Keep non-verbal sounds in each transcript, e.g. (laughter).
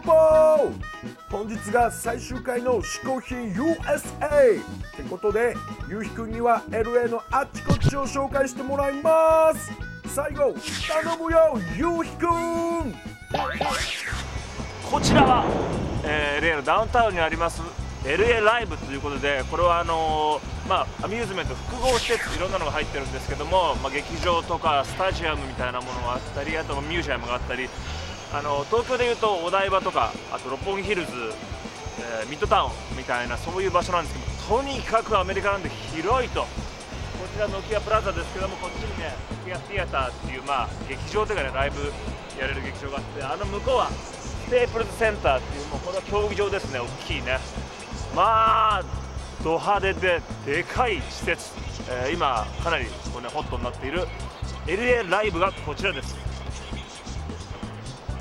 ポポポポー。本日が最終回の嗜好品 USA ってことでゆうひくんには LA のあっちこっちを紹介してもらいます。最後頼むよゆうひくん。こちらは、えー、例のダウンタウンにあります LA ライブということでこれはあのー、まあ、アミューズメント複合施設いろんなのが入ってるんですけども、まあ、劇場とかスタジアムみたいなものがあったりあとミュージアムがあったりあの東京でいうとお台場とかあと六本木ヒルズ、えー、ミッドタウンみたいなそういう場所なんですけどとにかくアメリカなんで広いと。こちらノキアプラザですけどもこっちにねノキアティアターっていう、まあ、劇場というかねライブやれる劇場があってあの向こうはステープルズセンターっていうもうこれは競技場ですね大きいね。まあド派手ででかい施設、えー、今かなりこう、ね、ホットになっている LA ライブがこちらです。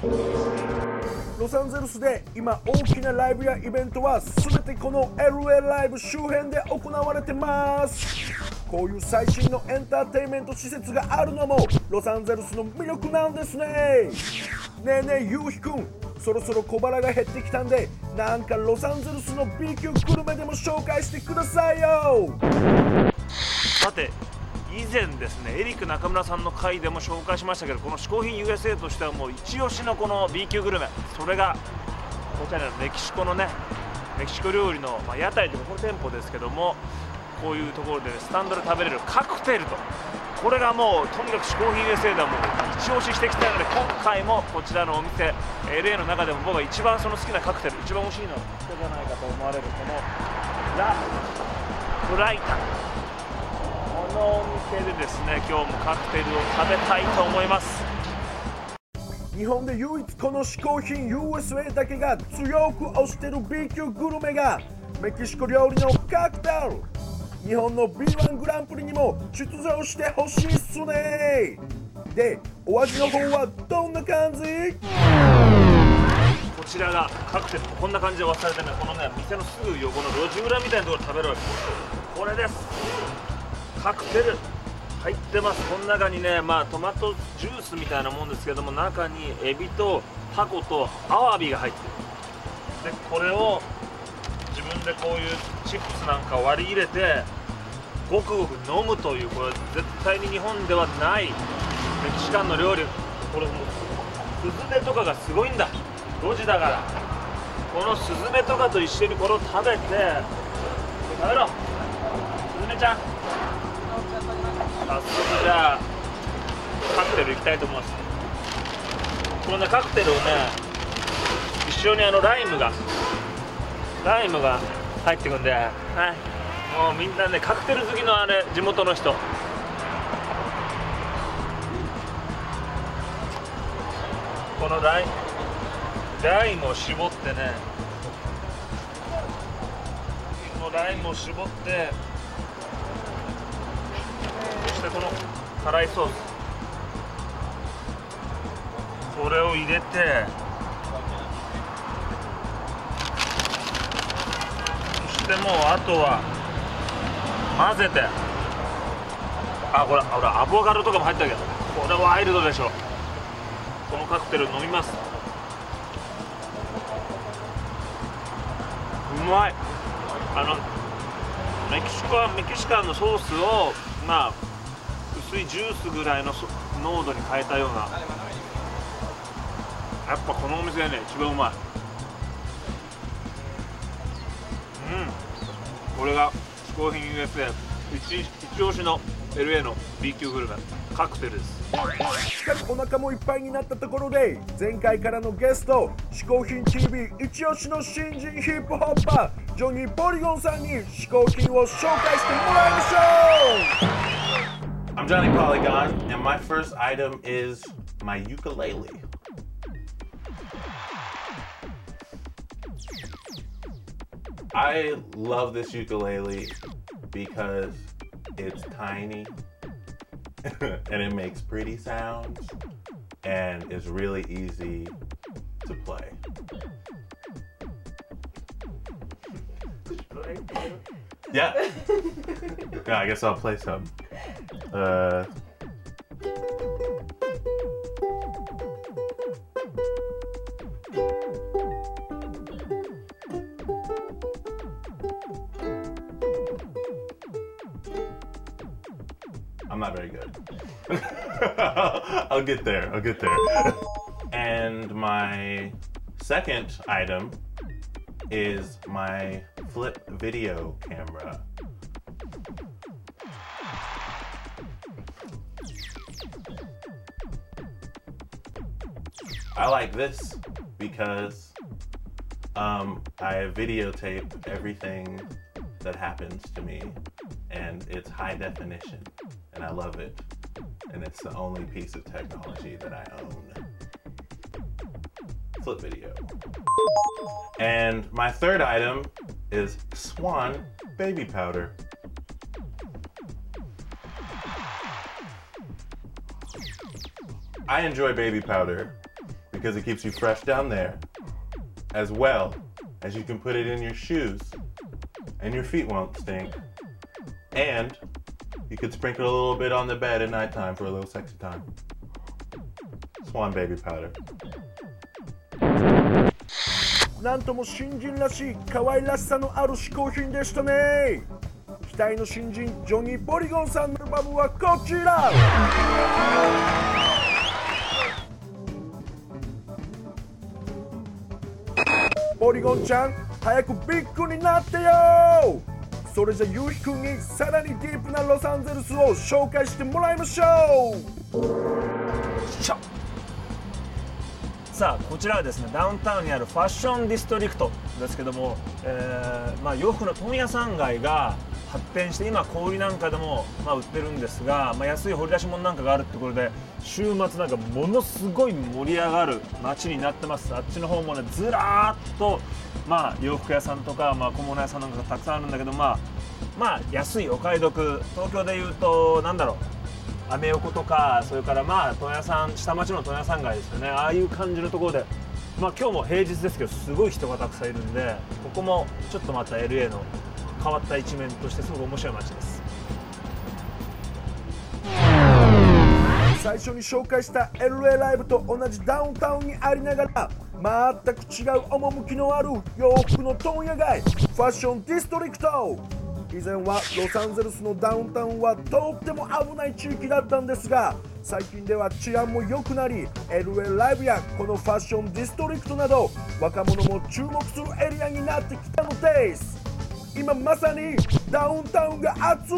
ロサンゼルスで今大きなライブやイベントは全てこの LA ライブ周辺で行われてます。こういう最新のエンターテインメント施設があるのもロサンゼルスの魅力なんですね。ねえねえゆうひくんそろそろ小腹が減ってきたんでなんかロサンゼルスの B 級グルメでも紹介してくださいよ。さて以前ですねエリック中村さんの回でも紹介しましたけどこの嗜好品 USA としてはもう一押しのこの B 級グルメそれがこちらのメキシコのねメキシコ料理の、まあ、屋台というかこれ店舗ですけどもこういうところで、スタンドで食べれるカクテルとこれがもうとにかく嗜好品 USA ではもう一押ししてきたので今回もこちらのお店 LA の中でも僕が一番その好きなカクテル一番美味しいのはここじゃないかと思われるこのラ・ブライタン。のお店でですね今日もカクテルを食べたいと思います。日本で唯一この嗜好品 USA だけが強く推してる B 級グルメがメキシコ料理のカクテル。日本の B1 グランプリにも出場してほしいっすね。でお味の方はどんな感じ？こちらがカクテル。こんな感じで渡されてねこのね店のすぐ横の路地裏みたいなところで食べるわけこれですカクテル入ってます。この中にねまあトマトジュースみたいなもんですけども中にエビとタコとアワビが入ってる。でこれを自分でこういうチップスなんか割り入れてごくごく飲むというこれ絶対に日本ではないメキシカンの料理。これもうスズメとかがすごいんだ。路地だからこのスズメとかと一緒にこれを食べて食べろスズメちゃん。早速じゃあカクテルいきたいと思います。このねカクテルをね一緒にあのライムがライムが入ってくんではい。もうみんなねカクテル好きのあれ地元の人。このライライムを絞ってねこのライムを絞ってしてこの辛いソース。これを入れて。そしてもうあとは混ぜて。あこれほらアボカドとかも入ったけどこれワイルドでしょ。このカクテル飲みます。うまい。あのメキシコはメキシカンのソースをまあ薄いジュースぐらいの濃度に変えたような。やっぱこのお店ね一番うまい。うん。これが嗜好品 USA 一一押しの LA の B 級グルメ。カクテルです。しかりお腹もいっぱいになったところで前回からのゲスト嗜好品 TV 一押しの新人ヒップホッパージョニー・ポリゴンさんに嗜好品を紹介してもらいましょう。I'm Johnny Polygon, and my first item is my ukulele. I love this ukulele because it's tiny (laughs) and it makes pretty sounds and it's really easy to play. Yeah. (laughs) yeah, I guess I'll play some. Uh, I'm not very good. (laughs) I'll get there. I'll get there. (laughs) and my second item is my flip video camera. I like this because um, I videotape everything that happens to me, and it's high definition, and I love it. And it's the only piece of technology that I own. Flip video. And my third item is Swan baby powder. I enjoy baby powder because it keeps you fresh down there, as well as you can put it in your shoes and your feet won't stink. And you could sprinkle a little bit on the bed at nighttime for a little sexy time. Swan baby powder. なんとも新人らしい可愛らしさのある嗜好品でしたね期待の新人ジョニー・ポリゴンさんのアルバムはこちら ポリゴンちゃん早くビッグになってよ！それじゃゆうひくんにさらにディープなロサンゼルスを紹介してもらいましょう！さあこちらはですねダウンタウンにあるファッションディストリクトですけども、えーまあ、洋服の問屋さん街が発展して今小売なんかでも、まあ、売ってるんですが、まあ、安い掘り出し物なんかがあるってことで週末なんかものすごい盛り上がる街になってます。あっちの方もねずらーっと、まあ、洋服屋さんとか、まあ、小物屋さんなんかがたくさんあるんだけどまあまあ安いお買い得。東京でいうとなんだろう。アメ横とかそれからまあ問屋さん下町の問屋さん街ですよね。ああいう感じのところで。まあ今日も平日ですけどすごい人がたくさんいるんでここもちょっとまた LA の変わった一面としてすごく面白い街です。最初に紹介した LA ライブと同じダウンタウンにありながら全く違う趣のある洋服の問屋街ファッションディストリクト。以前はロサンゼルスのダウンタウンはとっても危ない地域だったんですが最近では治安も良くなり LA ライブやこのファッションディストリクトなど若者も注目するエリアになってきたのです。今まさにダウンタウンが熱い。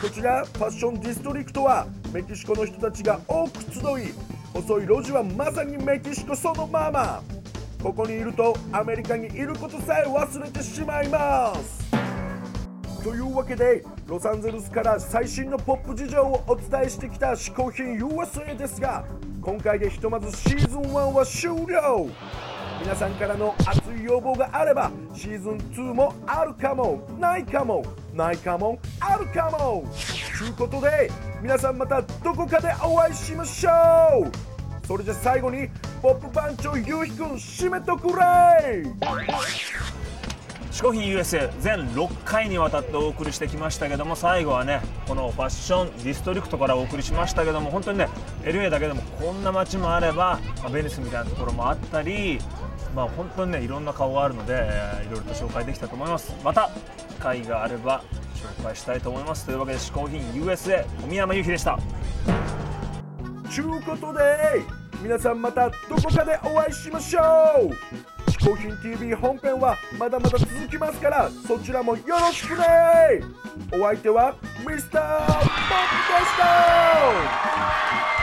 こちらファッションディストリクトはメキシコの人たちが多く集い細い路地はまさにメキシコそのまま。ここにいるとアメリカにいることさえ忘れてしまいます。というわけでロサンゼルスから最新のポップ事情をお伝えしてきた嗜好品 USA ですが今回でひとまずシーズン1は終了。皆さんからの熱要望があればシーズン2もあるかも。ないかも。ないかも。あるかも。ということで皆さんまたどこかでお会いしましょう。それじゃ最後にポップ番長ゆうひくん締めとくれ。嗜好品 USA 全6回にわたってお送りしてきましたけども最後はねこのファッションディストリクトからお送りしましたけども本当にね LA だけでもこんな街もあれば、まあベニスみたいなところもあったりまあ本当にねいろんな顔があるので、えーいろいろと紹介できたと思います。また機会があれば紹介したいと思います。というわけで嗜好品 USA 小宮山由紀でした。ちゅうことで皆さんまたどこかでお会いしましょう。嗜好品 TV 本編はまだまだ続きますからそちらもよろしくね。お相手はミスターポップでした